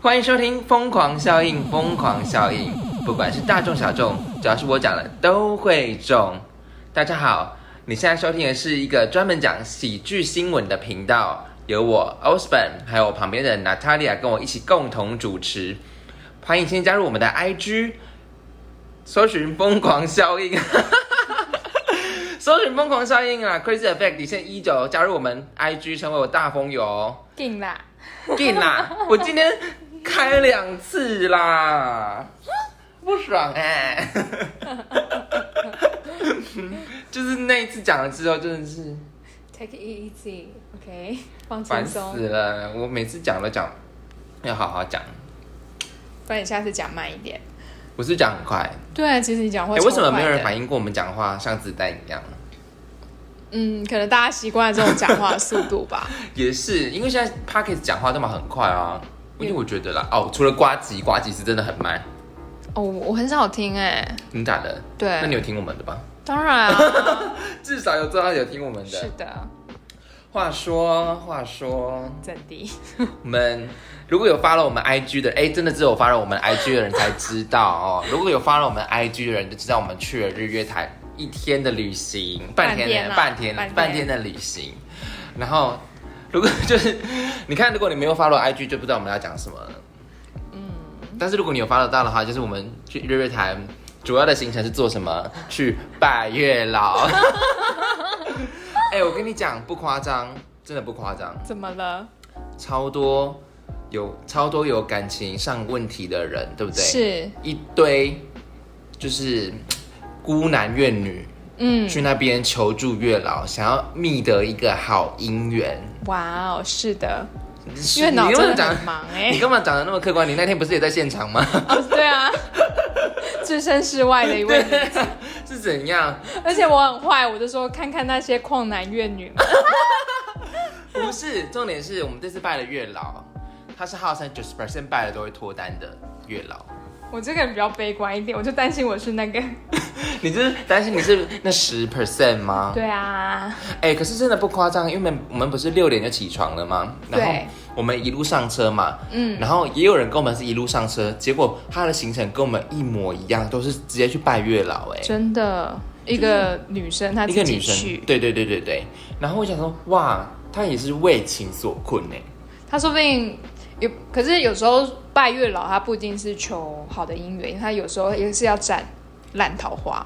欢迎收听《疯狂效应》，疯狂效应，不管是大众小众，只要是我讲的都会中。大家好，你现在收听的是一个专门讲喜剧新闻的频道，由我 Osborn 还有我旁边的 Natalia 跟我一起共同主持。欢迎先加入我们的 IG，搜寻“疯狂效应”，搜寻“疯狂效应”啊，Crazy Effect 底线一九，加入我们 IG，成为我大风友哦。定啦，定啦！我今天开两次啦，不爽哎、就是那一次讲了之后，真的是 take it easy，OK，、放烦轻松，烦死了。我每次讲都讲要好好讲，不然你下次讲慢一点。我是讲很快。对啊，其实你讲话、哎、为什么没有人？反应过我们讲话像子弹一样？嗯，可能大家习惯了这种讲话的速度吧。也是，因为现在 p o c k e t 讲话都嘛很快啊。因为我觉得啦，哦，除了呱唧，呱唧是真的很慢。哦，我很少听哎、你咋的？对那你有听我们的吧？当然啊，至少有做到有听我们的。是的，话说，话说，怎地？我们如果有发了我们 IG 的，哎，真的只有发了我们 IG 的人才知道哦。如果有发了我们 IG 的人，就知道我们去了日月潭一天的旅行，半天半天半天的旅行。然后，如果就是你看，如果你没有发了 IG，就不知道我们要讲什么了。嗯，但是如果你有发得到的话，就是我们去日月潭主要的行程是做什么？去拜月老。哎，我跟你讲，不夸张，真的不夸张。怎么了？超多有超多有感情上问题的人，对不对？是，一堆就是孤男怨女嗯，去那边求助月老，想要觅得一个好姻缘。哇哦，是的，是月老真的很忙哎、你干嘛讲的那么客观？你那天不是也在现场吗？哦，对啊，置身事外的一位是怎样？而且我很坏，我就说看看那些旷男怨女们。不是，重点是我们这次拜了月老，他是号称九十 percent 拜了都会脱单的月老。我这个人比较悲观一点，我就担心我是那个。你就是担心你是那十 percent 吗？对啊，哎、可是真的不夸张，因为我们我们不是六点就起床了吗？然后对我们一路上车嘛，嗯，然后也有人跟我们是一路上车，结果他的行程跟我们一模一样，都是直接去拜月老、哎，真的一个女生她一个女生，，对对对对对。然后我想说，哇，她也是为情所困哎、她说不定有，可是有时候拜月老，他不一定是求好的姻缘，他有时候也是要斩烂桃花，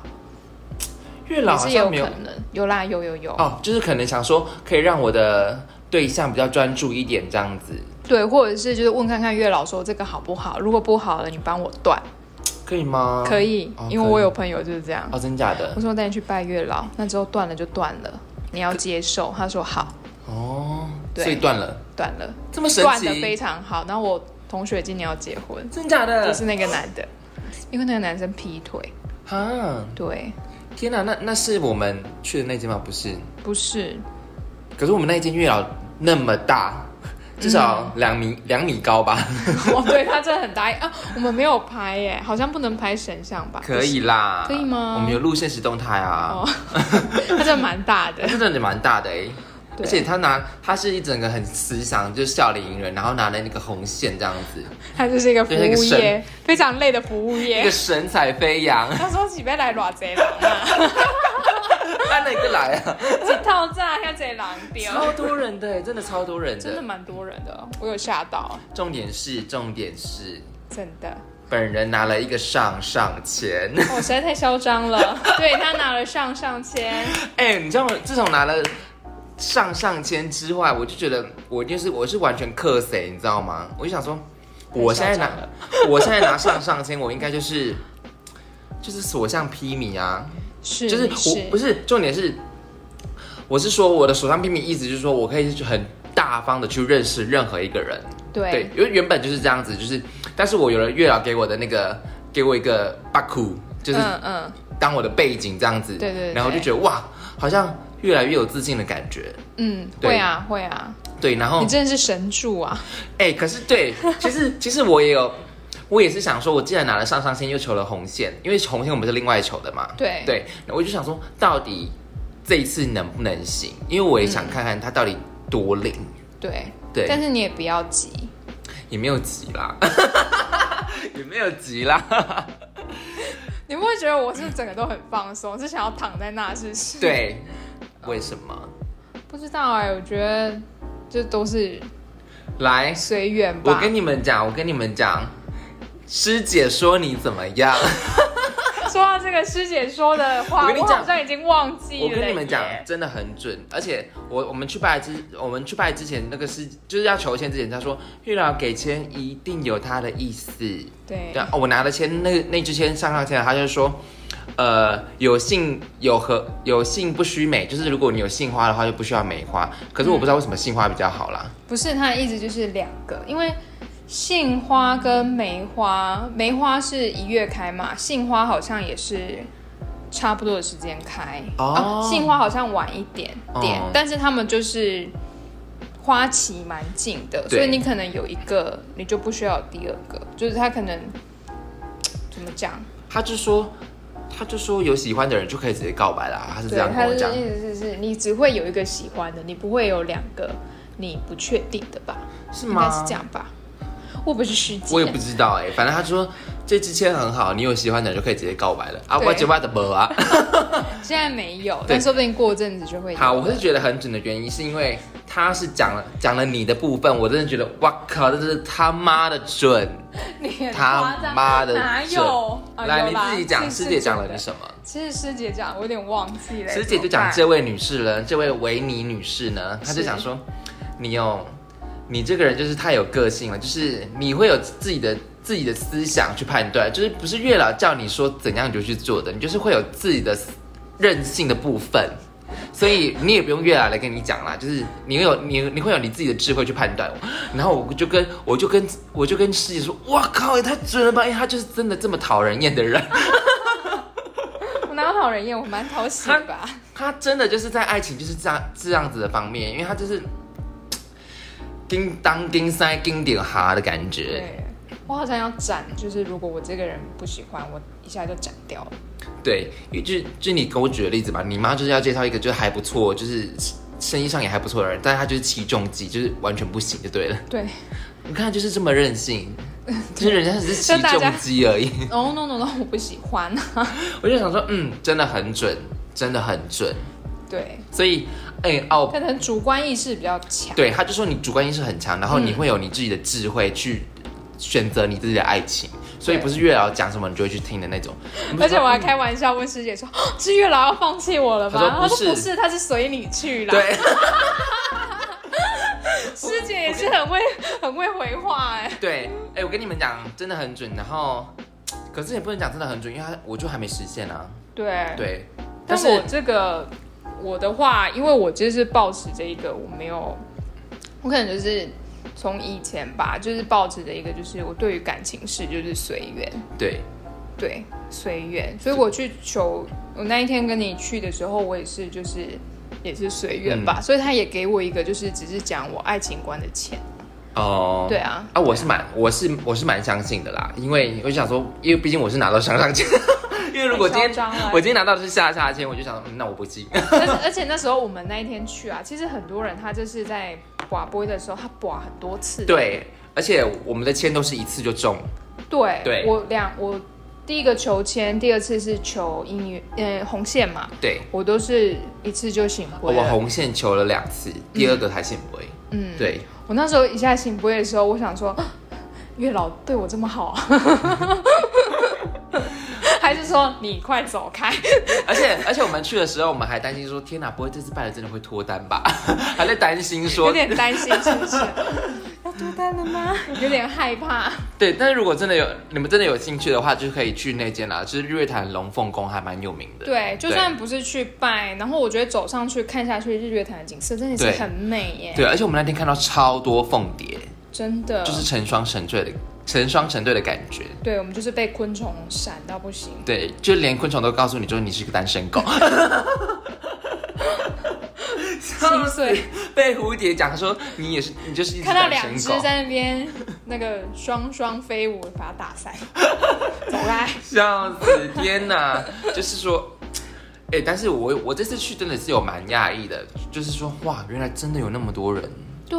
月老也是有可好像没有能。有啦，有有有，哦，就是可能想说可以让我的对象比较专注一点这样子，对，或者是就是问看看月老说这个好不好，如果不好了，你帮我断，可以吗？可以，哦因为我有朋友就是这样，哦，真假的？我说我带你去拜月老，那之后断了就断了，你要接受，他说好，哦，对。所以断了，断了，这么神断的非，常好。然后我同学今年要结婚，真假的？就是那个男的，因为那个男生劈腿，哈，对，天哪，那那是我们去的那间吗？不是，不是，可是我们那间月老那么大，至少两米两、米高吧？哦，对他真的很大啊，我们没有拍耶，好像不能拍神像吧？可以啦，可以吗？我们有录现实动态啊，哦，他真的蛮大的。他，真的蛮大的哎、对而且他拿，他是一整个很慈祥，就是笑脸迎人，然后拿了那个红线这样子，他就是一个服务业，非常累的服务业一业个。神采飞扬，他说：“几杯来偌贼狼啊，他哪个来啊？一套炸要贼狼掉。”超多人的欸，真的超多人的。真的蛮多人的，我有吓到，重点是，重点是，真的。本人拿了一个上上签。我实在太嚣张了，对他拿了上上签，哎、你知道吗？自从拿了上上签之外，我就觉得我就是我是完全克谁，你知道吗？我就想说，我现在拿我现在拿上上签，我应该就是就是所向披靡啊！是就是我不是是重点是，我是说我的所向披靡，意思就是说我可以很大方的去认识任何一个人。对对，因为原本就是这样子，就是但是我有了月老给我的那个给我一个巴库，就是嗯嗯，当我的背景这样子，对对对然后我就觉得哇，好像越来越有自信的感觉。嗯，对会啊会啊，对，然后你真的是神助啊！哎、可是对，其实 其实我也有，我也是想说，我既然拿了上上签，又求了红线，因为红线我们是另外求的嘛。对对，我就想说，到底这一次能不能行？因为我也想看看他到底多灵。对对但是你也不要急，也没有急啦，也没有急啦。你不会觉得我是整个都很放松，是想要躺在那，是不是？，对，为什么？不知道哎、我觉得这都是来，随缘吧。我跟你们讲，我跟你们讲，师姐说你怎么样？说到这个师姐说的话，我我跟你讲好像已经忘记了。我跟你们讲，真的很准，而且我我们去拜之我们去拜之前，那个师就是要求签之前，他说月老给签一定有他的意思。对对啊，哦我拿了签那那支签上上签了，他就说，呃，有杏有和有杏不须美，就是如果你有杏花的话，就不需要梅花。可是我不知道为什么杏花比较好啦。不是它的意思就是两个，因为杏花跟梅花，梅花是一月开嘛，杏花好像也是差不多的时间开。哦啊杏花好像晚一点点，哦但是他们就是花期蛮近的，所以你可能有一个，你就不需要第二个，就是他可能怎么讲？他就说，他就说有喜欢的人就可以直接告白啦，他是这，样跟我讲他的。意思是是你只会有一个喜欢的，你不会有两个你不确定的吧？是吗？应该是这样吧？我不是师姐，我也不知道哎、反正他说这支签很好，你有喜欢的人就可以直接告白了啊！对我就把的没啊。现在没有，但说不定过阵子就会。好，我是觉得很准的原因是因为他是讲了讲了你的部分，我真的觉得哇靠，这是他妈的准，你他妈的哪有？啊来你自己讲，是师姐讲了是你什么？其实师姐讲，我有点忘记了。师姐就讲这位女士呢，这位维尼女士呢，她就是讲说，你有你这个人就是太有个性了，就是你会有自己的自己的思想去判断，就是不是月老叫你说怎样你就去做的，你就是会有自己的任性的部分。所以你也不用月老来跟你讲啦，就是你会有你你会有你自己的智慧去判断。然后我就跟我就跟我就跟师姐说，哇靠，也太准了吧！因为他就是真的这么讨人厌的人。我哪有讨人厌？我蛮讨喜的吧？他真的就是在爱情就是这样这样子的方面，因为他就是 叮当叮塞叮点哈的感觉。对，我好像要斩，就是如果我这个人不喜欢，我一下就斩掉了。对，因为就是就你给我举的例子吧，你妈就是要介绍一个就是还不错，就是生意上也还不错的人，但是他就是起重机，就是完全不行就对了。对你看就是这么任性，就是人家只是起重机而已。，no no no no，我不喜欢。我就想说，嗯，真的很准，真的很准。对，所以，哎、哦，可能主观意识比较强。对，他就说你主观意识很强，然后你嗯会有你自己的智慧去选择你自己的爱情，所以不是月老讲什么你就会去听的那种。而且我还开玩笑问师姐说：“是月老要放弃我了吗？”她说不是他是随你去啦。，对，师姐也是很会很会回话哎。对，哎、我跟你们讲，真的很准。然后，可是也不能讲真的很准，因为他我就还没实现啊。对，对，但是但我这个我的话，因为我就是抱持这一个，我没有，我可能就是从以前吧，就是抱持着一个，就是我对于感情事就是随缘，对，对，随缘。所以我去求，我那一天跟你去的时候，我也是就是也是随缘吧，所以他也给我一个就是只是讲我爱情观的钱，哦，对啊，啊，我是蛮，我是我是蛮相信的啦，因为我就想说，因为毕竟我是拿到上上签，因为如果今天我今天拿到的是下下签，我就想说，嗯那我不信。而且而且那时候我们那一天去啊，其实很多人他就是在刮杯的时候，他刮很多次，对，而且我们的签都是一次就中，对，对。我两我第一个求签，第二次是求姻缘，呃，红线嘛，对，我都是一次就醒杯了。我红线求了两次，第二个才醒杯。嗯，对，我那时候一下醒杯的时候，我想说，啊 月老对我这么好，还是说你快走开？而且而且我们去的时候，我们还担心说，天哪，不会这次拜了真的会脱单吧？还在担心说有说，点担心，是不是？要脱单了吗？有点害怕。对。但是如果真的有你们真的有兴趣的话，就可以去那间啦，就是日月潭龙凤宫，还蛮有名的。对，就算不是去拜，然后我觉得走上去看下去日月潭的景色，真的是很美耶，对，而且我们那天看到超多凤蝶，真的。就是成双成对的成双成对的感觉。对，我们就是被昆虫闪到不行。对，就连昆虫都告诉你，就是你是个单身狗。心碎，被蝴蝶讲说你也是，你就是一只看到。两只在那边那个双双飞舞，把它打散，走开。笑死！天哪，就是说，哎、但是我我这次去真的是有蛮讶异的，就是说，哇，原来真的有那么多人，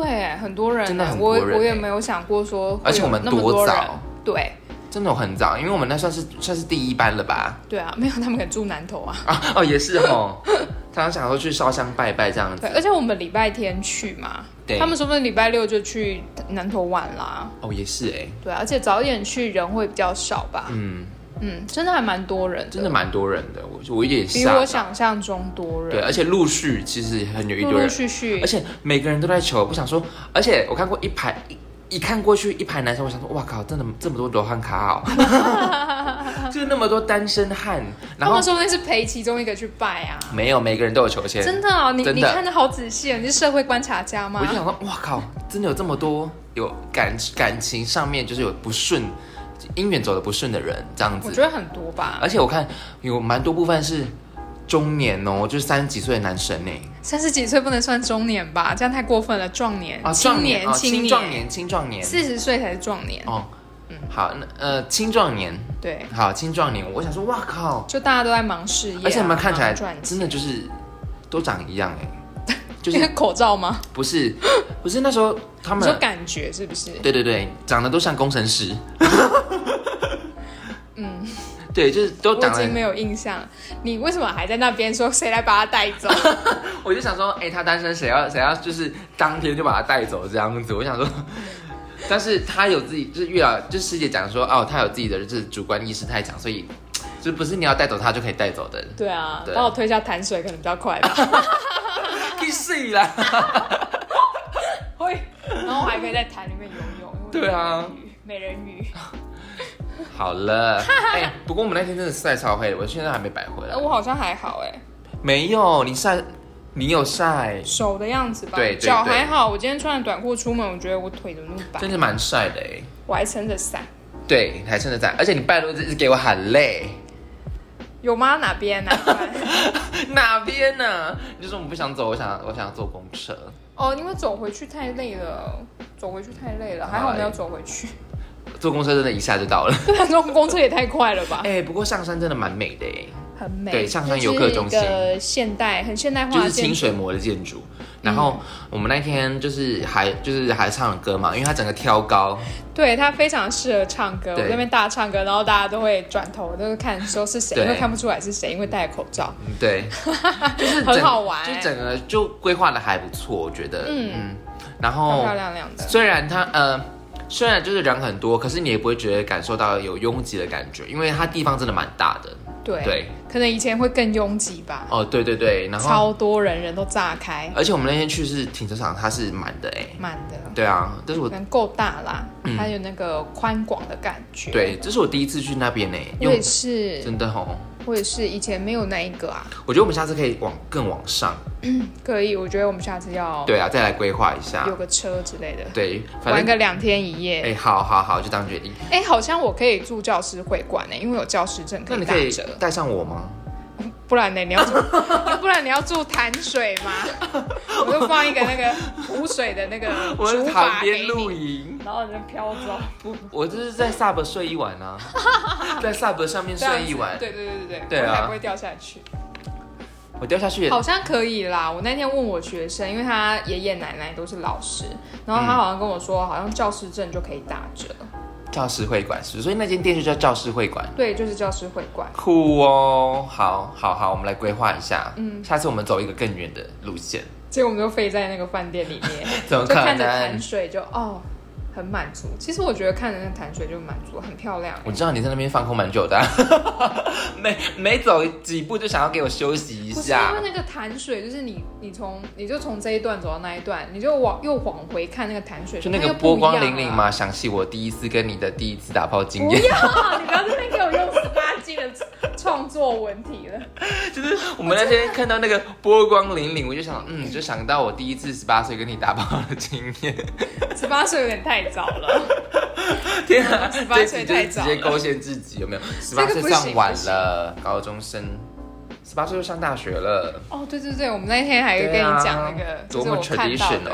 对，很多人，真的很我多人我我也没有想过说而且我们多早。对。真的很早，因为我们那算是算是第一班了吧？对啊，没有他们可能住南头啊，啊哦，也是哦，常常想说去烧香拜拜这样子。对，。而且我们礼拜天去嘛，对。他们说不定礼拜六就去南投玩啦，哦，也是哎，对啊，而且早一点去人会比较少吧，嗯，嗯，真的还蛮多人的，真的蛮多人的，我我有点比。我想象中多人，对，而且陆续其实很有一陆陆堆人，续续而，且每个人都在求。我想说，而且我看过一排一一看过去一排男生，我想说，哇靠，真的这么多罗汉卡哦，就是那么多单身汉，然后他们说不定是陪其中一个去拜啊。没有每个人都有求签，真的啊，你你看的好仔细哦，你是社会观察家吗我？就想说，哇靠，真的有这么多有感感情上面就是有不顺，姻缘走的不顺的人这样子，我觉得很多吧，而且我看有蛮多部分是中年哦，就是三十几岁的男生呢，三十几岁不能算中年吧，这样太过分了。壮年、啊，青壮年哦，青青壮年，青壮年，四十岁才是壮年。哦，好，那呃，青壮年，对，好，青壮年，我想说，哇靠，就大家都在忙事业啊、而且你们看起来真的就是都长一样哎，就是口罩吗？不是不是那时候他们，你说感觉是不是？对对对，长得都像工程师，嗯，对，就是都我已经没有印象了。你为什么还在那边说谁来把他带走？我就想说，哎，他单身，谁要谁要就是当天就把他带走这样子，我想说。但是他有自己，就是月老，就是师姐讲说，哦，他有自己的就是主观意识太强，所以就不是你要带走他就可以带走的，对啊，对帮我推下潭水可能比较快吧。去死啦！会，然后我还可以在潭里面游泳。对啊美人鱼。好了，哎、不过我们那天真的晒超黑的，我现在还没摆回来呃。我好像还好哎，没有，你晒，你有晒，手的样子吧，对对脚还好。我今天穿着短裤出门，我觉得我腿怎么那么白真？的蛮晒的哎。我还撑着伞，对，还撑着伞，而且你半路一直给我喊累，有吗？哪边？哪边？哪边呢、你就说我不想走，我想我想坐公车。哦，因为走回去太累了，走回去太累了，还好没有走回去。坐公车真的一下就到了。对啊，这种公车也太快了吧，哎、不过上山真的蛮美的哎，很美。对上山游客中心就是一个现代、很现代化就是。清水模的建筑。然后我们那天就是还就是还唱了歌嘛，因为它整个挑高，对，它非常适合唱歌。我那边大唱歌，然后大家都会转头，都是看说是谁，对因为看不出来是谁，因为戴口罩。嗯对，就是很好玩就整个就规划的还不错，我觉得，嗯嗯然漂后漂亮亮的。虽然它呃。虽然就是人很多，可是你也不会觉得感受到有拥挤的感觉，因为它地方真的蛮大的。对对，可能以前会更拥挤吧，哦，对对对，然后超多人，人都炸开，而且我们那天去是停车场，它是满的哎。满的。对啊，但是我可能够大啦，嗯还有那个宽广的感觉。，对，这是我第一次去那边呢，我也是，真的哦，我也是，以前没有那一个啊。我觉得我们下次可以往更往上，可以，我觉得我们下次要对啊，再来规划一下有。个车之类的，对，反正玩个两天一夜。哎，好好好，就当决定。哎、好像我可以住教师会馆呢，因为有教师证可那你可以以打折。带上我吗？不然呢？你要住，不然你要住潭水吗？我就放一个那个湖水的那个 我在竹旁筏给边露你，营，然后你就飘走。不，我就是在 sub 睡一晚啊，在 sub 上面睡一晚，对对对对对啊我才不会掉下去。我掉下去也好像可以啦。我那天问我学生，因为他爷爷奶奶都是老师，然后他好像跟我说，好像教师证就可以打折。教师会馆是不是，所以那间店就叫教师会馆。对，就是教师会馆。酷哦，好，好，好，我们来规划一下。嗯下次我们走一个更远的路线。结果我们就飞在那个饭店里面，怎么可就看着能潭？水就哦，很满足。其实我觉得看着那潭水就满足，很漂亮。我知道你在那边放空蛮久的啊、每每走几步就想要给我休息一下因为。那个潭水，就是你你从你就从这一段走到那一段，你就往又往回看那个潭水，就那个波光？粼粼嘛，想起我第一次跟你的第一次打炮经验不验，要，你不要在那边给我用的创作文体了。就是我们那天看到那个波光粼粼，我就想，嗯，就想到我第一次十八岁跟你打包的经验。十八岁有点太早了，天啊，十八岁太早了直接勾线自己，有没有？十八岁上晚了，高中生，十八岁就上大学了，哦，对对对，我们那天还跟你讲那个，啊多么就是我看到 traditional 的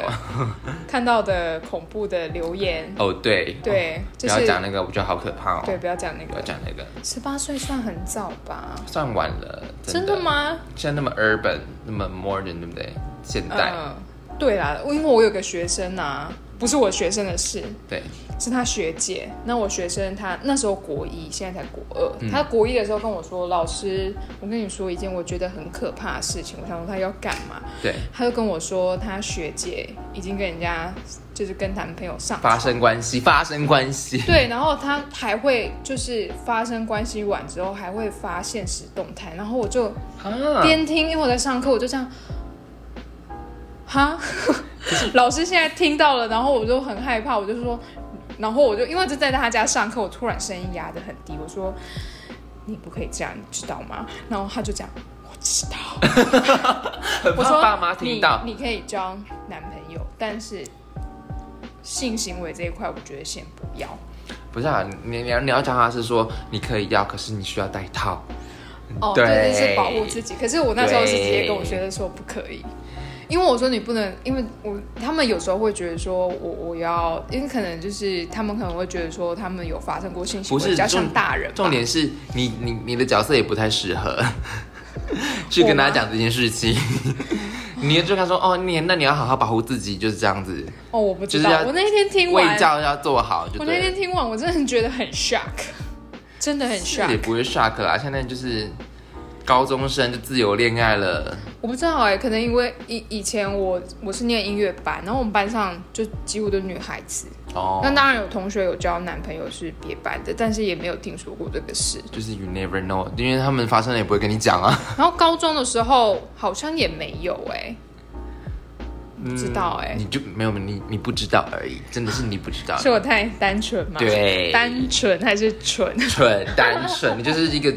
看到的恐怖的留言，哦，对，对，不就是要讲那个，我觉得好可怕哦。对，不要讲那个不要，讲那个，十八岁算很早吧？算晚了，真的？吗？现在那么 urban，那么 modern，对不对？现代，嗯，对啦，因为我有个学生啊，不是我学生的事，对，是他学姐。那我学生他那时候国一，现在才国二。嗯他国一的时候跟我说：“老师，我跟你说一件我觉得很可怕的事情。”我想说他要干嘛？对，他就跟我说，他学姐已经跟人家就是跟男朋友上发生关系，发生关系。对，然后他还会就是发生关系完之后还会发现实动态，然后我就啊，边听，因为我在上课，我就这样，哈，老师现在听到了，然后我就很害怕，我就说，然后我就因为就在他家上课，我突然声音压得很低，我说你不可以这样，你知道吗？然后他就这样，我知道。很我说怕爸妈听到。你，你可以交男朋友，但是性行为这一块，我觉得先不要。不是啊，你你要你要教他是说你可以要，可是你需要戴套。哦，对就，是保护自己。可是我那时候是直接跟我学生说不可以，因为我说你不能，因为我他们有时候会觉得说我我要，因为可能就是他们可能会觉得说他们有发生过性行为，比较像重大人吧。重点是你你你的角色也不太适合 去跟大家讲这件事情。你就跟他说哦，你那你要好好保护自己，就是这样子，哦，我不知就是要道。我那天听卫完，教要做好就我那。天听完，我真的觉得很 shock，真的很 shock。也不会 shock 啦，现在就是高中生就自由恋爱了，我不知道哎、可能因为以以前我我是念音乐班，然后我们班上就几乎都是女孩子。哦那，当然有同学有交男朋友是别班的，但是也没有听说过这个事。就是 you never know，因为他们发生了也不会跟你讲啊。然后高中的时候好像也没有哎、不知道哎、你就没有你你不知道而已，真的是你不知道。是我太单纯吗？对单纯还是蠢？蠢单纯，你就是一个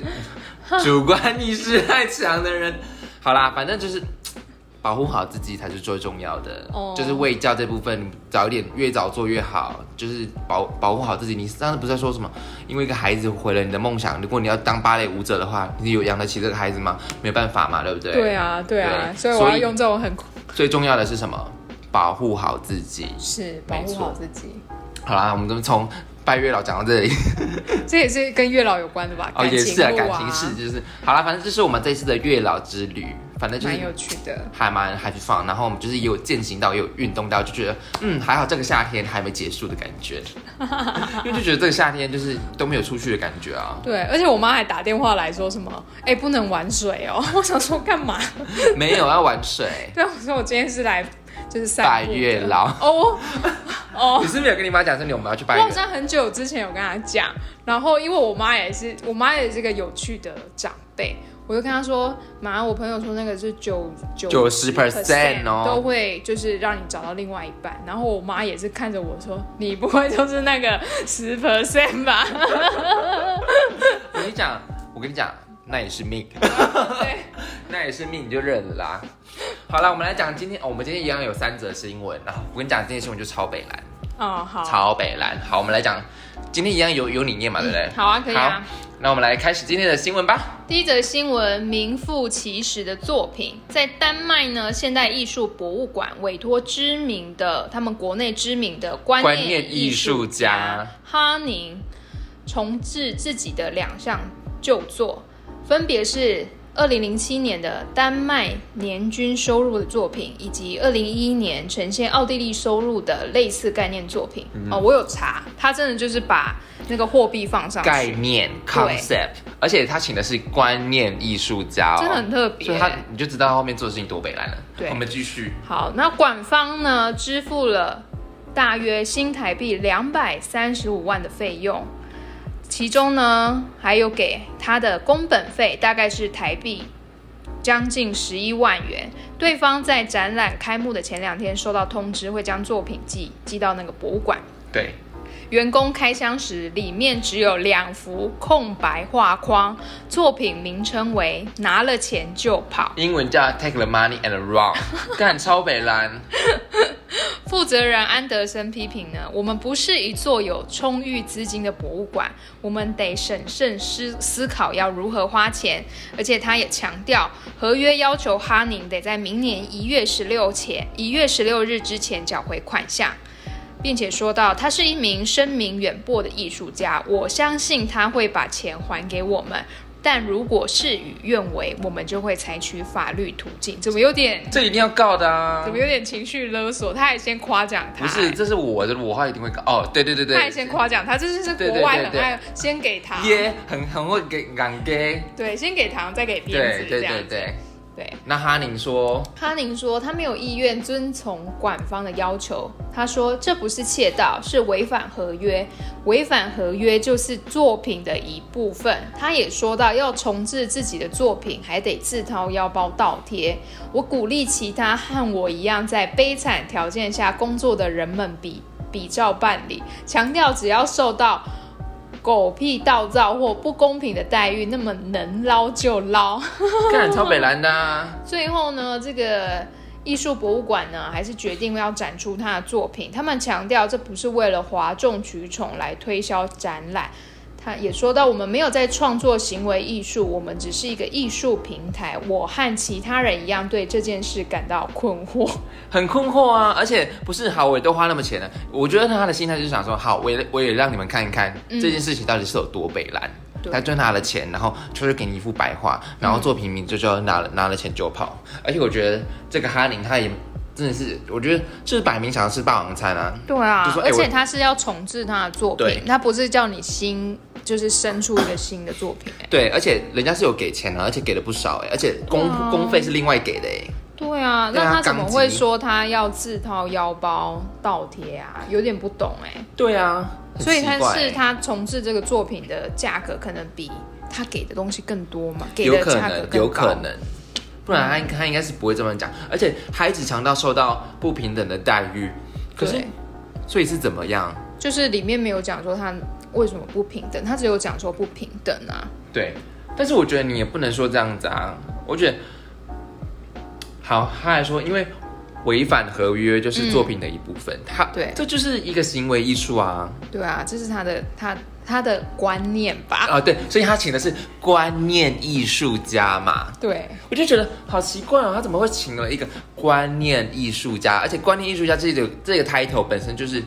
主观意识太强的人。好啦，反正就是保护好自己才是最重要的。哦就是卫教这部分，早一点越早做越好。就是保保护好自己。你上次不是在说什么？因为一个孩子毁了你的梦想。如果你要当芭蕾舞者的话，你有养得起这个孩子吗？没有办法嘛，对不对？对啊，对啊，对所以我要用这种很最重要的是什么？保护好自己。是保护好自己，好啦，我们都从拜月老讲到这里。这也是跟月老有关的吧？哦，感也是啊，感情事就是好啦，反正这是我们这次的月老之旅，反正就是蛮有趣的。还蛮 happy fun，然后我们就是也有践行到，也有运动到，就觉得嗯还好这个夏天还没结束的感觉，因为就觉得这个夏天就是都没有出去的感觉啊，对，而且我妈还打电话来说什么，哎、不能玩水哦。我想说干嘛？没有要玩水。对，我说我今天是来就是散拜月老哦 哦你。是不是有跟你妈讲说你我们要去拜月？我好像很久之前有跟她讲，然后因为我妈也是，我妈也是个有趣的长辈，我就跟她说，妈，我朋友说那个是九九十 percent 哦都会就是让你找到另外一半，然后我妈也是看着我说，你不会就是那个十 percent 吧？我跟你讲，我跟你讲，那也是命，对，那也是命，你就认了啦。好了，我们来讲今天，哦我们今天一样有三则新闻，然后我跟你讲，今天新闻就超北蓝。哦，好，超北蓝。好，我们来讲，今天一样有有你念嘛，对不对？好啊，可以啊。那我们来开始今天的新闻吧。第一则新闻，名副其实的作品，在丹麦呢，现代艺术博物馆委托知名的他们国内知名的观念艺术家哈宁重置自己的两项旧作，分别是二零零七年的丹麦年均收入的作品，以及二零一一年呈现奥地利收入的类似概念作品。嗯哦，我有查，他真的就是把那个货币放上去，概念 concept，而且他请的是观念艺术家哦，真的很特别。所以他你就知道他后面做的事情多北蓝了。对。我们继续。好，那馆方呢支付了大约新台币两百三十五万的费用，其中呢还有给他的工本费，大概是台币将近十一万元。对方在展览开幕的前两天收到通知，会将作品寄寄到那个博物馆。对，员工开箱时，里面只有两幅空白画框，作品名称为“拿了钱就跑”。英文叫 take the money and run，干超北蓝。负责人安德森批评呢，我们不是一座有充裕资金的博物馆，我们得审慎思思考要如何花钱。而且他也强调，合约要求哈宁得在明年一月十六前一月十六日之前缴回款项。并且说到，他是一名声名远播的艺术家，我相信他会把钱还给我们。但如果事与愿违，我们就会采取法律途径。怎么有点？这一定要告的啊！怎么有点情绪勒索？他还先夸奖他，不是，这是我的，我话一定会告。哦，对对对对，他还先夸奖他，这是国外很爱先给他，耶，很很会给敢给，对，先给糖再给鞭子，对对对对。对，那哈宁说，哈宁说他没有意愿遵从管方的要求。他说这不是窃盗，是违反合约。违反合约就是作品的一部分。他也说到要重置自己的作品，还得自掏腰包倒贴。我鼓励其他和我一样在悲惨条件下工作的人们比比照办理，强调只要受到。狗屁道造或不公平的待遇，那么能捞就捞，看超北蓝的。最后呢，这个艺术博物馆呢，还是决定要展出他的作品。他们强调，这不是为了哗众取宠来推销展览。他也说到，我们没有在创作行为艺术，我们只是一个艺术平台。我和其他人一样，对这件事感到困惑，很困惑啊！而且不是好，我都花那么钱了。我觉得他的心态就是想说，好，我也我也让你们看一看这件事情到底是有多北蓝。他赚他的钱，然后就是给你一幅白画，然后做平民就就拿了拿了钱就跑。而且我觉得这个哈林他也。真的是，我觉得就是摆明想要吃霸王餐啊！对啊，而且他是要重置他的作品，他不是叫你新，就是生出一个新的作品。对，而且人家是有给钱的，而且给的不少哎，而且工工费是另外给的哎。对啊，那他怎么会说他要自掏腰包倒贴啊？有点不懂哎。对啊，所以他是他重置这个作品的价格可能比他给的东西更多嘛？给的价格有可能。不然他他应该是不会这么讲，而且他一直强调受到不平等的待遇，可是所以是怎么样？就是里面没有讲说他为什么不平等，他只有讲说不平等啊。对，但是我觉得你也不能说这样子啊。我觉得好，他还说因为违反合约就是作品的一部分，他对，这就是一个行为艺术啊。对啊，这是他的他。他的观念吧，啊对，所以他请的是观念艺术家嘛。对，我就觉得好奇怪哦，他怎么会请了一个观念艺术家？而且观念艺术家这个这个 title 本身就是，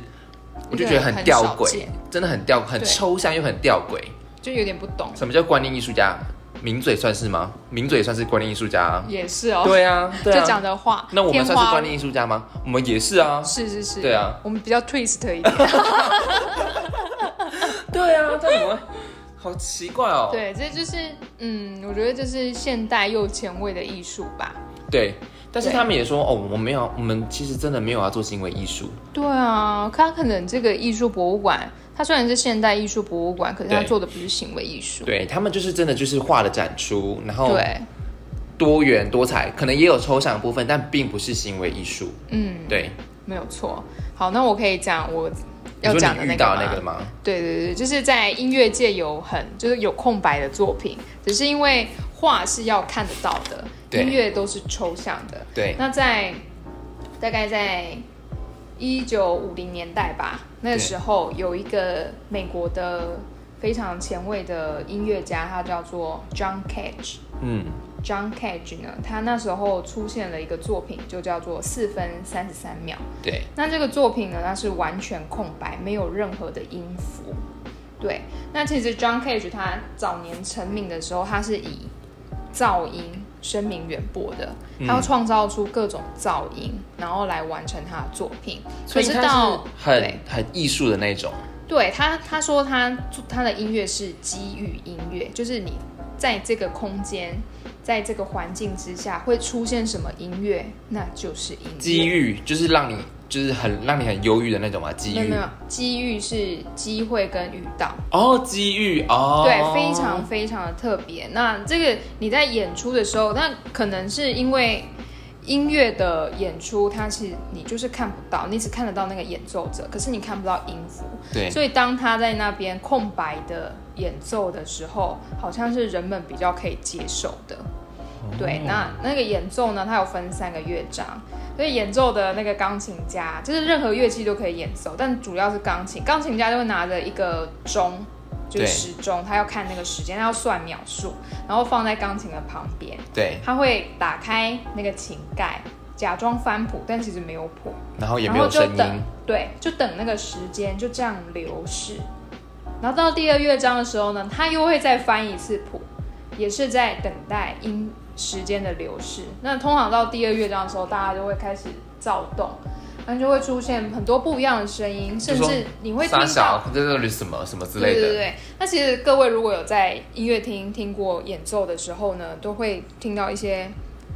我就觉得很吊诡，真的很吊，很抽象又很吊诡，就有点不懂什么叫观念艺术家。名嘴算是吗？名嘴算是观念艺术家，也是哦。对啊，就讲的话，那我们算是观念艺术家吗？我们也是啊。是是是，对啊，我们比较 twist 一点。对啊，这怎么好奇怪哦？对，这就是嗯，我觉得这是现代又前卫的艺术吧。对，但是他们也说哦，我没有，我们其实真的没有要做行为艺术。对啊，他可能这个艺术博物馆，它虽然是现代艺术博物馆，可是他做的不是行为艺术。对他们就是真的就是画的展出，然后对多元多彩，可能也有抽象部分，但并不是行为艺术。嗯，对，没有错。好，那我可以讲我。要讲的那个吗？对对对，就是在音乐界有很就是有空白的作品，只是因为画是要看得到的，音乐都是抽象的。对，那在大概在一九五零年代吧，那个时候有一个美国的非常前卫的音乐家，他叫做 John Cage。嗯。John Cage 呢，他那时候出现了一个作品，就叫做四分三十三秒。对，那这个作品呢，它是完全空白，没有任何的音符。对，那其实 John Cage 他早年成名的时候，他是以噪音声名远播的，他要创造出各种噪音，然后来完成他的作品。所以他很很艺术的那种。对他，他说他他的音乐是机遇音乐，就是你在这个空间。在这个环境之下会出现什么音乐，那就是音乐。机遇就是让你就是很让你很忧郁的那种嘛。机遇，没有，机遇是机会跟遇到。哦，机遇哦，对，非常非常的特别。那这个你在演出的时候，那可能是因为音乐的演出，它其实你就是看不到，你只看得到那个演奏者，可是你看不到音符。对，所以当他在那边空白的演奏的时候，好像是人们比较可以接受的。对，那那个演奏呢？它有分三个乐章，所以演奏的那个钢琴家，就是任何乐器都可以演奏，但主要是钢琴。钢琴家就会拿着一个钟，就是时钟，他要看那个时间，他要算秒数，然后放在钢琴的旁边。对，他会打开那个琴盖，假装翻谱，但其实没有谱，然后也没有声音。对，就等那个时间就这样流逝。然后到第二乐章的时候呢，他又会再翻一次谱。也是在等待因时间的流逝。那通常到第二乐章的时候，大家就会开始躁动，那就会出现很多不一样的声音，甚至你会听到傻小，这里什么什么之类的。对对对，那其实各位如果有在音乐厅听过演奏的时候呢，都会听到一些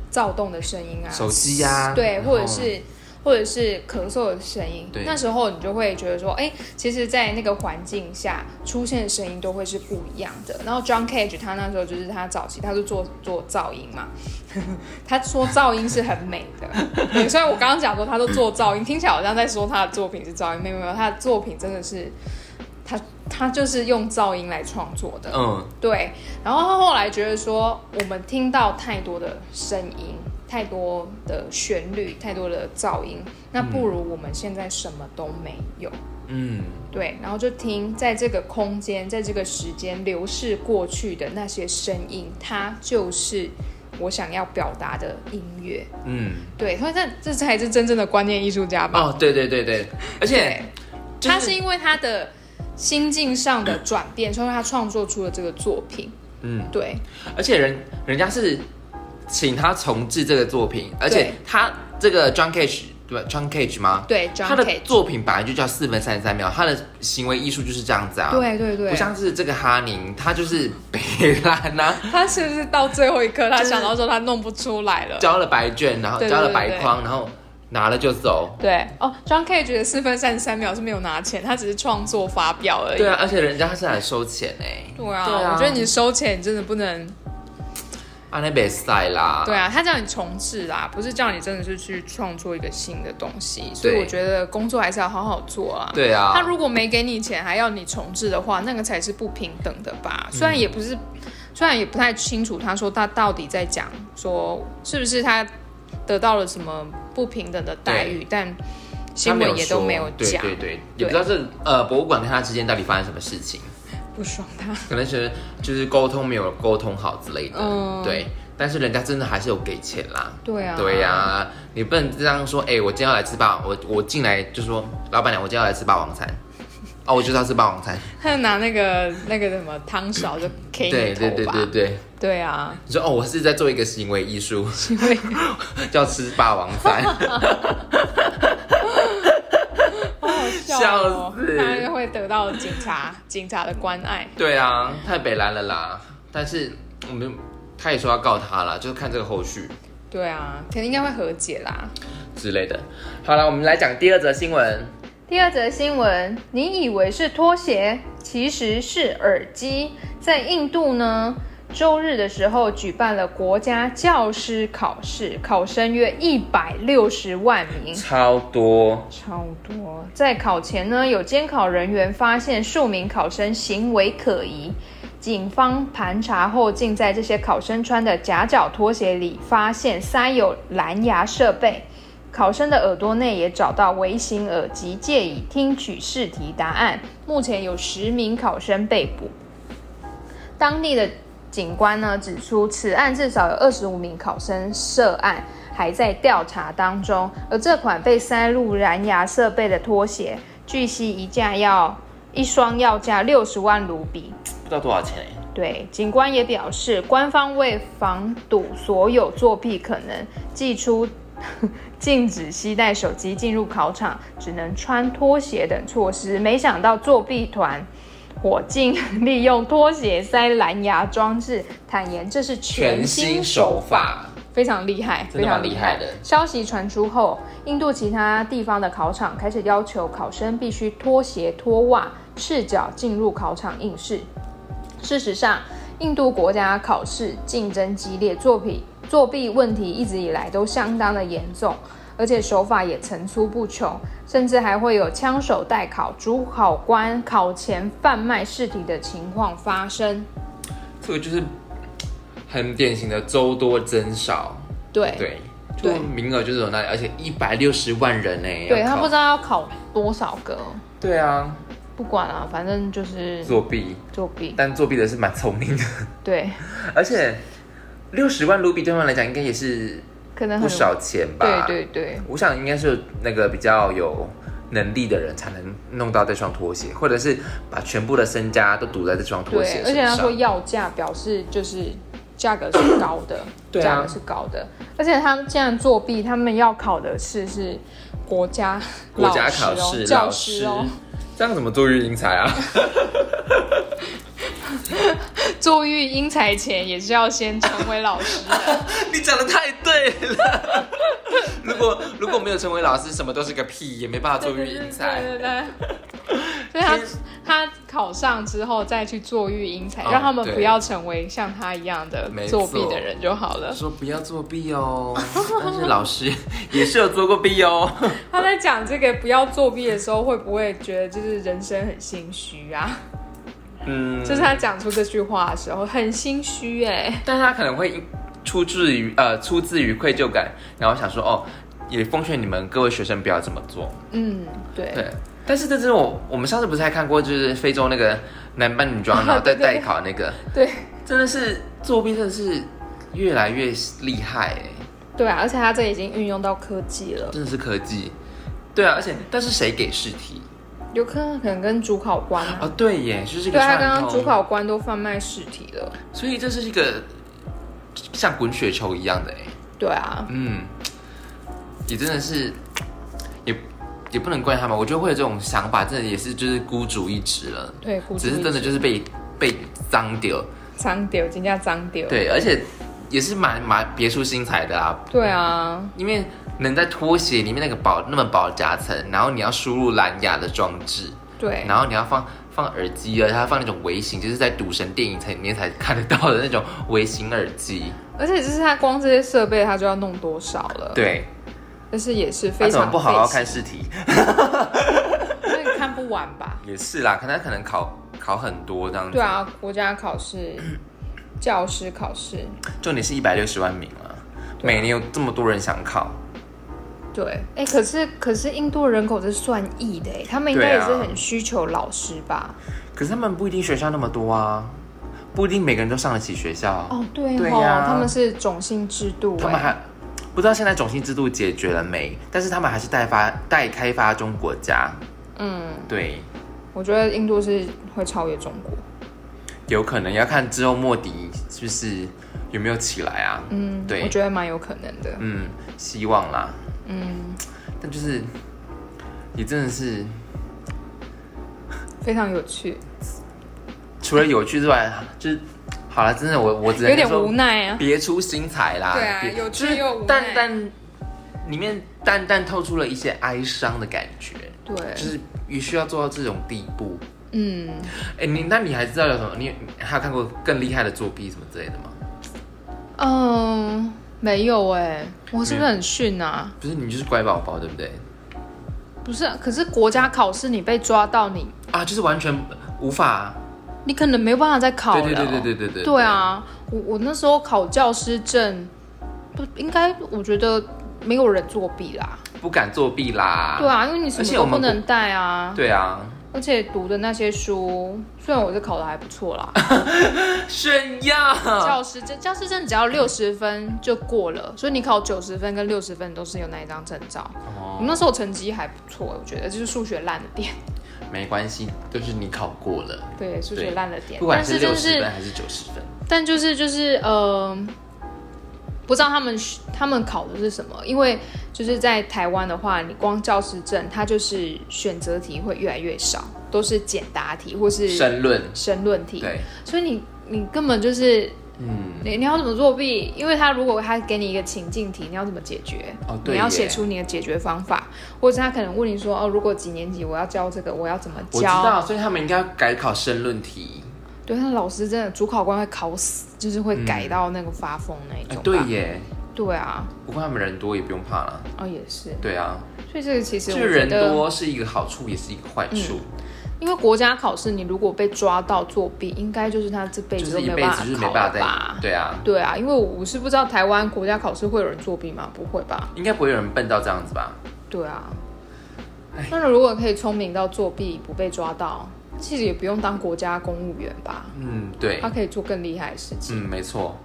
躁动的声音啊，手机呀对，或者是或者是咳嗽的声音对。那时候你就会觉得说，哎，其实，在那个环境下出现的声音都会是不一样的。然后 John Cage 他那时候就是他早期他是做做噪音嘛，他说噪音是很美的。对，虽然我刚刚讲说他都做噪音，听起来好像在说他的作品是噪音，没有没有，他的作品真的是他他就是用噪音来创作的。嗯，对，然后他后来觉得说，我们听到太多的声音，太多的旋律，太多的噪音，那不如我们现在什么都没有。嗯，对，然后就听在这个空间，在这个时间流逝过去的那些声音，它就是我想要表达的音乐。嗯，对，所以这这才是真正的观念艺术家吧？哦，对对对对，而且，就是他是因为他的心境上的转变，所以他创作出了这个作品。嗯，对，而且人人家是请他重置这个作品，而且他这个 John Cage 对吧？John Cage 吗？对，John 他的作品本来就叫四分三十三秒，他的行为艺术就是这样子啊。。对对对，不像是这个哈宁，他就是北兰呐、他是不是到最后一刻，他想到说他弄不出来了？交了白卷，然后交了白框，然后拿了就走。对哦，John Cage 的四分三十三秒是没有拿钱，他只是创作发表而已。对啊，而且人家是来收钱哎、对啊，对啊我觉得你收钱你真的不能。对啊，他叫你重置啦，不是叫你真的是去创作一个新的东西。所以我觉得工作还是要好好做啊。对啊，他如果没给你钱，还要你重置的话，那个才是不平等的吧？嗯虽然也不是，虽然也不太清楚，他说他到底在讲说是不是他得到了什么不平等的待遇，但新闻也都没有讲，对对对，也不知道这呃博物馆跟他之间到底发生什么事情，不爽他。可能是就是沟通没有沟通好之类的，嗯。对。但是人家真的还是有给钱啦，对啊，对呀、你不能这样说，哎、我今天要来吃霸王，我我进来就说，老板娘，我今天要来吃霸王餐，哦，我就是要吃霸王餐，他就拿那个那个什么汤勺就 K 对对对对对，对啊，你说哦，我是在做一个行为艺术，行为。叫吃霸王餐，笑笑哦，死他就会得到警察警察的关爱。对啊，太北蓝了啦，但是我们他也说要告他啦，就是看这个后续。对啊，肯定应该会和解啦。之类的。好了，我们来讲第二则新闻。第二则新闻，你以为是拖鞋，其实是耳机。在印度呢，周日的时候举办了国家教师考试，考生约一百六十万名。超多，超多。在考前呢，有监考人员发现数名考生行为可疑，警方盘查后，竟在这些考生穿的夹脚拖鞋里发现塞有蓝牙设备。考生的耳朵内也找到微型耳机，借以听取试题答案。目前有十名考生被捕。当地的警官呢指出，此案至少有二十五名考生涉案，还在调查当中。而这款被塞入蓝牙设备的拖鞋，据悉一架要一双要价六十万卢比。不知道多少钱哎、对，警官也表示，官方为防堵所有作弊可能，寄出 禁止携带手机进入考场，只能穿拖鞋等措施。没想到作弊团伙竟利用拖鞋塞蓝牙装置，坦言这是全新手法。非常厉害，非常厉害的消息传出后，印度其他地方的考场开始要求考生必须脱鞋脱袜，赤脚进入考场应试。事实上，印度国家考试竞争激烈，作弊作弊问题一直以来都相当的严重，而且手法也层出不穷，甚至还会有枪手代考、主考官考前贩卖试题的情况发生。这个就是很典型的周多增少，对对，就名额就是有那里，而且一百六十万人哎、对，他不知道要考多少个，对啊，不管啊，反正就是作弊，作弊。但作弊的是蛮聪明的，对，而且六十万卢比对他们来讲应该也是可能不少钱吧？对对对，我想应该是那个比较有能力的人才能弄到这双拖鞋，或者是把全部的身家都赌在这双拖鞋对，而且他。说要价表示就是价格是高的，对啊价格是高的，而且他们既然作弊，他们要考的是是国家国家考试，教老师哦，这样怎么做育英才啊？做育英才前也是要先成为老师的。你讲的太对了。如果如果没有成为老师，什么都是个屁，也没办法做育英才。对对对对。所以他他考上之后再去做育英才，哦让他们不要成为像他一样的没作弊的人就好了。说不要作弊哦，但是老师也是有做过弊哦。他在讲这个不要作弊的时候，会不会觉得就是人生很心虚啊？嗯，就是他讲出这句话的时候很心虚哎、但是他可能会出自于呃出自于愧疚感，然后想说哦，也奉劝你们各位学生不要这么做。嗯，对。对，但是这是我我们上次不是还看过，就是非洲那个男扮女装，然后在代考那个，对真的是作弊，真的是越来越厉害哎，对啊，而且他这已经运用到科技了，真的是科技。对啊，而且但是谁给试题？有可能可能跟主考官啊，哦，对耶，就是一个对他，刚刚主考官都贩卖试题了，所以这是一个像滚雪球一样的哎，对啊，嗯，也真的是，也也不能怪他们，我觉得会有这种想法，真的也是就是孤注一掷了，对，只是真的就是被被脏掉，脏丢，人家脏掉，对，而且也是蛮蛮别出心裁的啊，对啊，因为能在拖鞋里面那个薄那么薄的夹层，然后你要输入蓝牙的装置，对，然后你要放放耳机啊，它放那种微型，就是在赌神电影才里面才看得到的那种微型耳机，而且就是它光这些设备它就要弄多少了，，对，但是也是非常不好好费看试题？心，因为看不完吧？也是啦，可能他可能考考很多这样子，对啊，国家考试、教师考试，重点是一百六十万名啊。每年有这么多人想考，对，哎，可是可是印度人口是算亿的哎，他们应该也是很需求老师吧？可是他们不一定学校那么多啊，不一定每个人都上得起学校，哦，对哦，对呀。他们是种姓制度哎，他们还不知道现在种姓制度解决了没，但是他们还是待发待开发中国家，嗯，对，我觉得印度是会超越中国。有可能要看之后莫迪是不是有没有起来啊，嗯，对。我觉得蛮有可能的。嗯，希望啦，嗯，但就是也真的是非常有趣，除了有趣之外，就是好了，真的我我只能有点说无奈啊。别出心裁啦。对啊有趣就是又无奈淡淡里面淡淡透出了一些哀伤的感觉，对，就是也需要做到这种地步。嗯，哎、你那你还知道有什么？你还有看过更厉害的作弊什么之类的吗？嗯，没有哎，我是不是很逊啊？不是，你就是乖宝宝，对不对？不是，可是国家考试你被抓到你，啊，就是完全无法。你可能没有办法再考了。对对对对对对对。对，啊，我我那时候考教师证，不应该，我觉得没有人作弊啦。不敢作弊啦。对啊，因为你什么都不能带啊。对啊，而且读的那些书，虽然我是考的还不错啦，炫耀。教师证教师证只要六十分就过了，所以你考九十分跟六十分都是有那一张证照。我哦，那时候成绩还不错，我觉得就是数学烂了点，没关系，就是你考过了，对，数学对烂了点不，管但是六就是十分还是九十分。但就是就是呃，不知道他们他们考的是什么，因为就是在台湾的话，你光教师证，它就是选择题会越来越少，都是简答题或是申论，申论题，对，所以你你根本就是嗯，你你要怎么作弊？因为他如果他给你一个情境题，你要怎么解决？哦对你要写出你的解决方法，或者是他可能问你说，哦，如果几年级我要教这个，我要怎么我知教？道，所以他们应该改考申论题。对，那老师真的主考官会考死，就是会改到那个发疯那一哎、种吧、对耶，对啊，不过他们人多也不用怕了。哦也是，对啊，所以这个其实就是人多是一个好处，也是一个坏处，因为国家考试，你如果被抓到作弊，应该就是他这辈子都没有办法考了吧？对啊，对啊，因为我是不知道台湾国家考试会有人作弊吗？不会吧？应该不会有人笨到这样子吧？对啊，那如果可以聪明到作弊不被抓到，其实也不用当国家公务员吧？嗯，对他，可以做更厉害的事情。嗯，没错。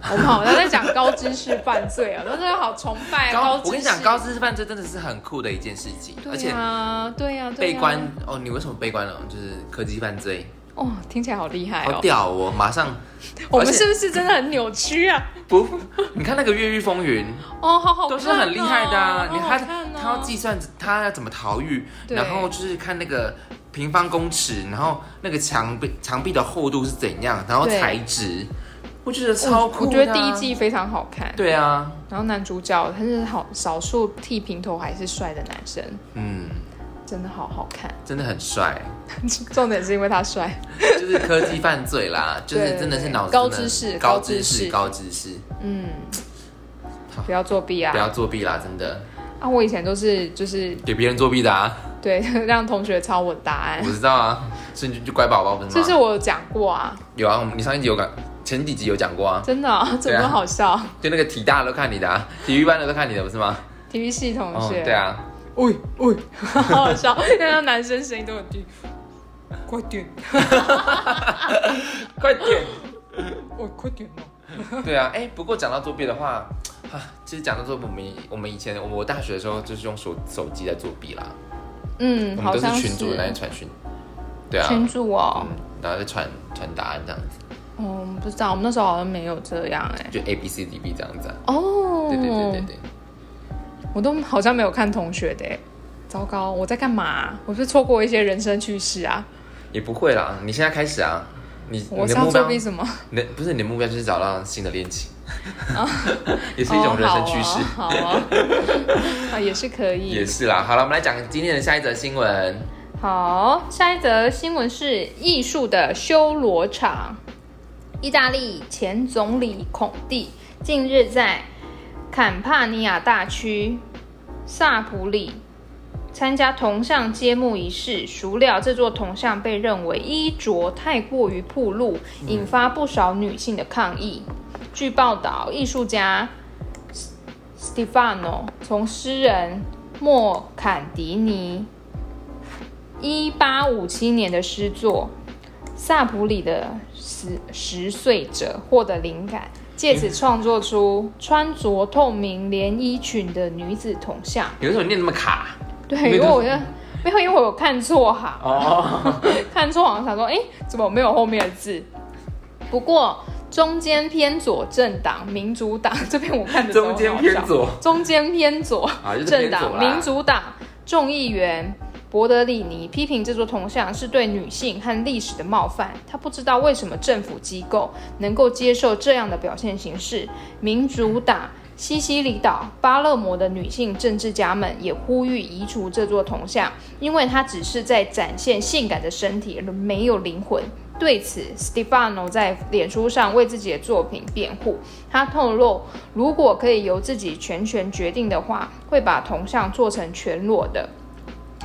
我们好像在讲高知识犯罪啊，真的好崇拜高。我跟你讲，高知识犯罪真的是很酷的一件事情，而对且啊，对呀、悲观哦，你为什么悲观了？就是科技犯罪，哦，听起来好厉害好哦。屌哦！马上 我们是不是真的很扭曲啊？不，你看那个《越狱风云》哦，好好哦都是很厉害的、啊，你看他要计算他要怎么逃狱，然后就是看那个平方公尺，然后那个墙壁墙壁的厚度是怎样，然后材质，我觉得超酷、啊。我觉得第一季非常好看。对啊，然后男主角他是好少数剃平头还是帅的男生，嗯，真的好好看。真的很帅，重点是因为他帅。就是科技犯罪啦，就是真的是脑子高知识高高知知识。识高知识，嗯，不要作弊啊！不要作弊啦，真的。啊，我以前都是就是给别人作弊的啊，对 让同学抄我答案。我，知道啊，所以你就就乖宝宝不是吗？这是我有讲过啊，有啊，我们你上一集有讲，前几集有讲过啊，真的、啊，怎么好笑？就那个体大的都看你的、啊，体育班的都看你的不是吗？体育系同学，对，啊，喂喂，好好笑，因为男生声音都很低，快点，快点。喂，快点哦。对啊，哎，不过讲到作弊的话，啊，其实讲到作弊，我们我们以前我我大学的时候就是用手手机在作弊啦，嗯，我们都是群主来传讯，对啊，群主哦，嗯，然后再传传答案这样子，哦，不知道，我们那时候好像没有这样哎。就 A B C D B 这样子、啊，哦，对对对对对，我都好像没有看同学的哎，糟糕，我在干嘛、我是错过一些人生趣事啊？也不会啦，你现在开始啊，你我是要你的目标，什么？你不是你的目标就是找到新的恋情，也是一种哦人生趋势。好 啊，好啊啊也是可以。也是啦，好了，我们来讲今天的下一则新闻。好，下一则新闻是艺术的修罗场。意大利前总理孔蒂近日在坎帕尼亚大区萨普里参加铜像揭幕仪式，孰料这座铜像被认为衣着太过于暴露，引发不少女性的抗议。据报道，艺术家 Stefano 从诗人莫坎迪尼一八五七年的诗作《萨普里的十十岁者》获得灵感，借此创作出穿着透明连衣裙的女子铜像。有什么念那么卡？对，因为我觉得没有，因为我有看错哈，哦，看错行，想说，哎，怎么没有后面的字？不过中间偏左政党民主党这边我看的中间偏左，中间偏左啊，就是政偏左啦党民主党众议员博德里尼批评这座铜像是对女性和历史的冒犯，他不知道为什么政府机构能够接受这样的表现形式。民主党西西里岛巴勒摩的女性政治家们也呼吁移除这座铜像，因为它只是在展现性感的身体，而没有灵魂。对此，Stefano 在脸书上为自己的作品辩护。他透露，如果可以由自己全权决定的话，会把铜像做成全裸的。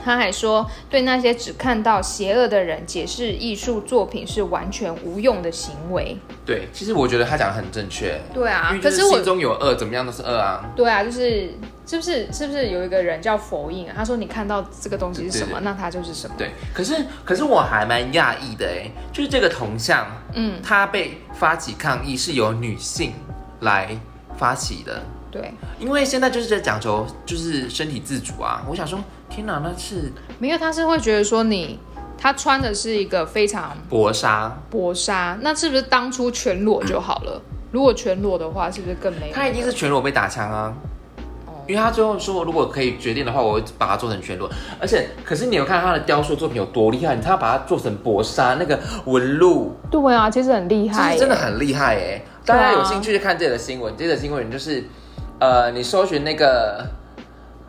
他还说，对那些只看到邪恶的人解释艺术作品是完全无用的行为。对，其实我觉得他讲的很正确，对啊可是我心中有恶，怎么样都是恶啊。对啊，就是是不是是不是有一个人叫佛印啊？他说你看到这个东西是什么，那它就是什么。对，可是可是我还蛮讶异的哎，就是这个铜像，嗯，他被发起抗议是由女性来发起的，对，因为现在就是在讲求就是身体自主啊。我想说，天哪，那是没有，他是会觉得说你他穿的是一个非常薄纱，薄纱，那是不是当初全裸就好了？如果全裸的话，是不是更没有？他一定是全裸被打枪啊。哦因为他最后说，如果可以决定的话，我会把它做成全裸。而且，可是你有看他的雕塑作品有多厉害？他把它做成薄纱，那个纹路，对啊，其实很厉害真的很厉害哎！大家有兴趣去看这个新闻，这个新闻就是，呃，你搜寻那个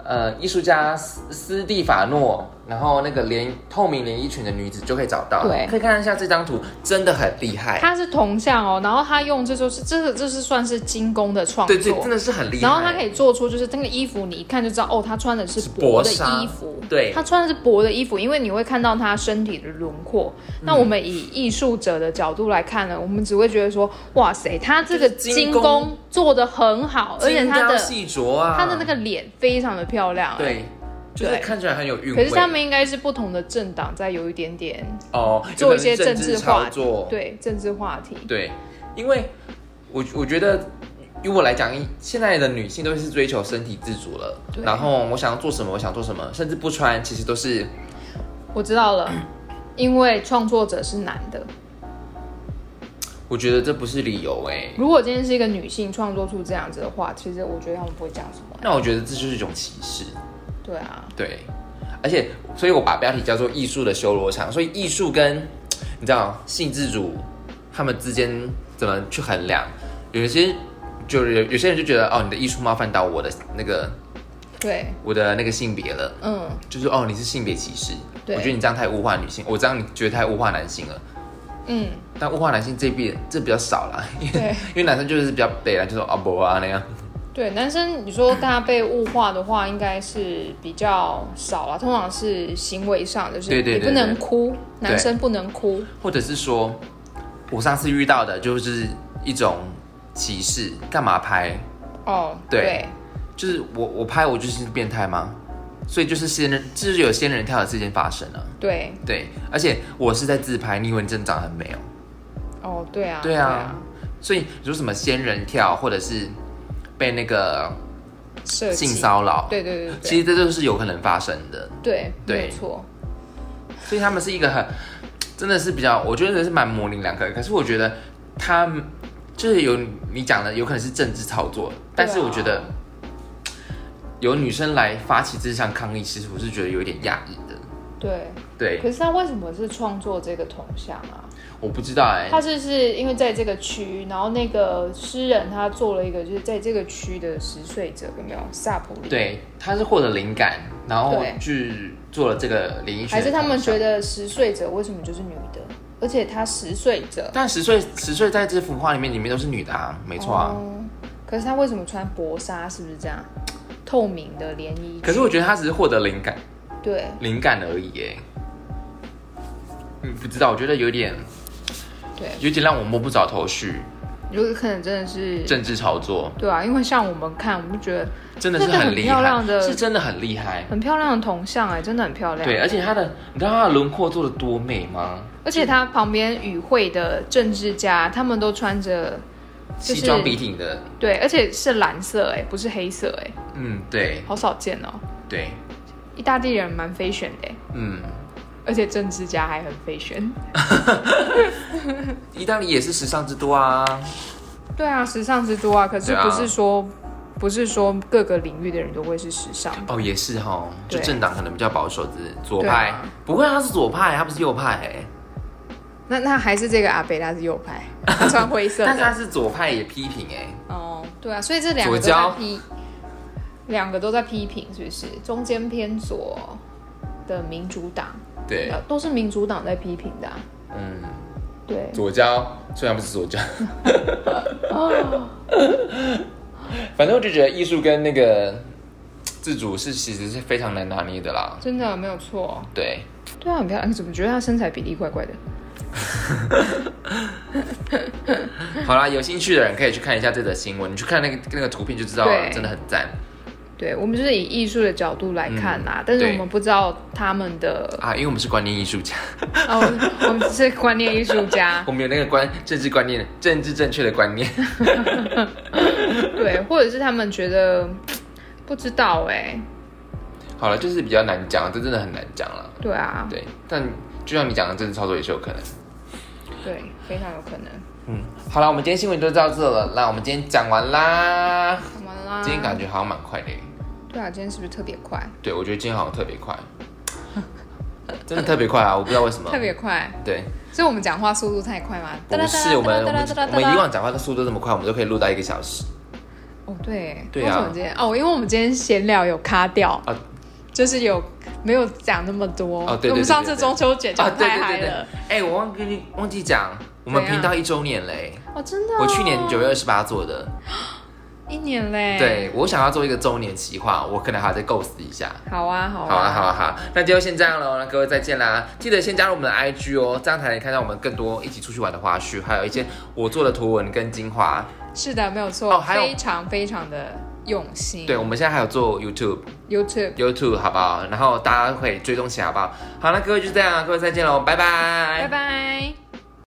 呃艺术家斯斯蒂法诺，然后那个连透明连衣裙的女子就可以找到。对可以看一下这张图，真的很厉害。它是铜像哦，然后他用这就是这个这是算是精工的创作，对对，真的是很厉害。然后他可以做出就是那个衣服，你一看就知道哦，他穿的是是薄的衣服，对他穿的是薄的衣服，因为你会看到他身体的轮廓。嗯那我们以艺术者的角度来看呢，我们只会觉得说，哇塞，他这个精精工工做的很好，而且精他的雕细琢啊，他的那个脸非常的漂亮，哎。对，就是看起来很有韵味。可是他们应该是不同的政党在有一点点哦，做一些政治话作，对政治话题。对，因为我我觉得，于我来讲，现在的女性都是追求身体自主了，然后我想要做什么，我想做什么，甚至不穿，其实都是我知道了，因为创作者是男的。我觉得这不是理由哎。如果今天是一个女性创作出这样子的话，其实我觉得他们不会讲什么。那我觉得这就是一种歧视。对啊，对，而且，所以我把标题叫做“艺术的修罗场”。所以，艺术跟 你知道性自主他们之间怎么去衡量？有些就有有些人就觉得，哦，你的艺术冒犯到我的那个，对，我的那个性别了。嗯，就是哦，你是性别歧视。我觉得你这样太物化女性，我这样你觉得太物化男性了。嗯，但物化男性这边这比较少啦，因为对因为男生就是比较北啦，就说啊不啊那样。对，男生你说大家被物化的话，应该是比较少了，通常是行为上，就是你不能对哭，男生不能哭。或者是说，我上次遇到的就是一种歧视，干嘛拍？哦，对对就是我我拍我就是变态吗？所以就是仙人，就是有仙人跳的事件发生了。对，对，而且我是在自拍，你以为你真的长得很美哦？哦，对啊，对啊，所以你说什么仙人跳，或者是被那个性骚扰，对对对对，其实这就是有可能发生的。对对没错，所以他们是一个很，真的是比较，我觉得是蛮模棱两可的。可是我觉得他就是有你讲的，有可能是政治操作，但是我觉得有女生来发起这项抗议，其实我是觉得有一点压抑的。对。对，可是他为什么是创作这个铜像啊？我不知道哎、他是是因为在这个区，然后那个诗人他做了一个就是在这个区的十岁者有没有萨普里？，对，他是获得灵感，然后去做了这个连衣裙。还是他们觉？得十岁者为什么就是女的？而且她十岁者，但十岁十岁在这幅画里面，里面都是女的啊，没错啊。哦可是她为什么穿薄纱？是不是这样？透明的连衣裙？可是我觉得他只是获得灵感，对灵感而已耶。嗯，不知道，我觉得有点对，有点让我摸不着头绪，有可能真的是政治炒作。对啊，因为像我们看，我们就觉得真的是很厉害，漂亮的是真的很厉害。很漂亮的铜像哎，真的很漂亮。对，而且它的，你知道它的轮廓做的多美吗？而且它旁边与会的政治家，他们都穿着就是西装笔挺的，对，而且是蓝色哎，不是黑色哎，嗯，对。好少见哦。对，意大利人蛮 fashion 的哎，嗯，而且政治家还很 fashion。意大利也是时尚之都啊。对啊，时尚之都啊，可是不是说、不是说各个领域的人都会是时尚。哦，也是哈，就政党可能比较保守，是左派。不会，他是左派，他不是右派哎。那那还是这个阿贝他是右派，他 穿灰色但是他。是左派也批评哎。哦，对啊，所以这两个都在批，两个都在批评，是不是？中间偏左的民主党，对，呃都是民主党在批评的、啊。嗯，对，左交虽然不是左交，反正我就觉得艺术跟那个自主是其实是非常难拿捏的啦。真的没有错。对，对啊，很漂亮。你怎么觉得她身材比例怪怪的？好啦，有兴趣的人可以去看一下这则新闻，你去看那个那个图片就知道了，真的很赞对，我们就是以艺术的角度来看啦，嗯但是我们不知道他们的啊！因为我们是观念艺术家，哦，我们是观念艺术家 我，们有那个观政治观念、政治正确的观念。对，或者是他们觉得不知道哎、好了，就是比较难讲，这真的很难讲了。对啊，对，但就像你讲的，政治操作也是有可能。对，非常有可能。嗯，好了，我们今天新闻就到这了，那我们今天讲完啦。讲完啦。今天感觉好像蛮快的耶，对啊，今天是不是特别快？对我觉得今天好像特别快，真的特别快啊！我不知道为什么。特别快，对，是我们讲话速度太快吗？不是我们我们我们以往讲话的速度这么快，我们都可以录到一个小时哦，对，对啊哦，因为我们今天闲聊有卡掉，啊就是有没有讲那么多。哦对对对我们上次中秋节讲对太嗨了。。哎，我忘记忘记讲，我们频道一周年嘞，哦，真的哦。我去年九月二十八做的。一年嘞。。对我想要做一个周年企划，我可能还要再构思一下。好啊，好啊，好啊，好啊，好啊，那就先这样喽，那各位再见啦！记得先加入我们的 IG 哦，这样才能看到我们更多一起出去玩的花絮，还有一些我做的图文跟精华。是的，没有错，哦还有非常非常的用心。对，我们现在还有做 YouTube。YouTube。YouTube 好不好？然后大家可以追踪起来好不好？好，那各位就这样啊，各位再见喽，拜拜，拜拜。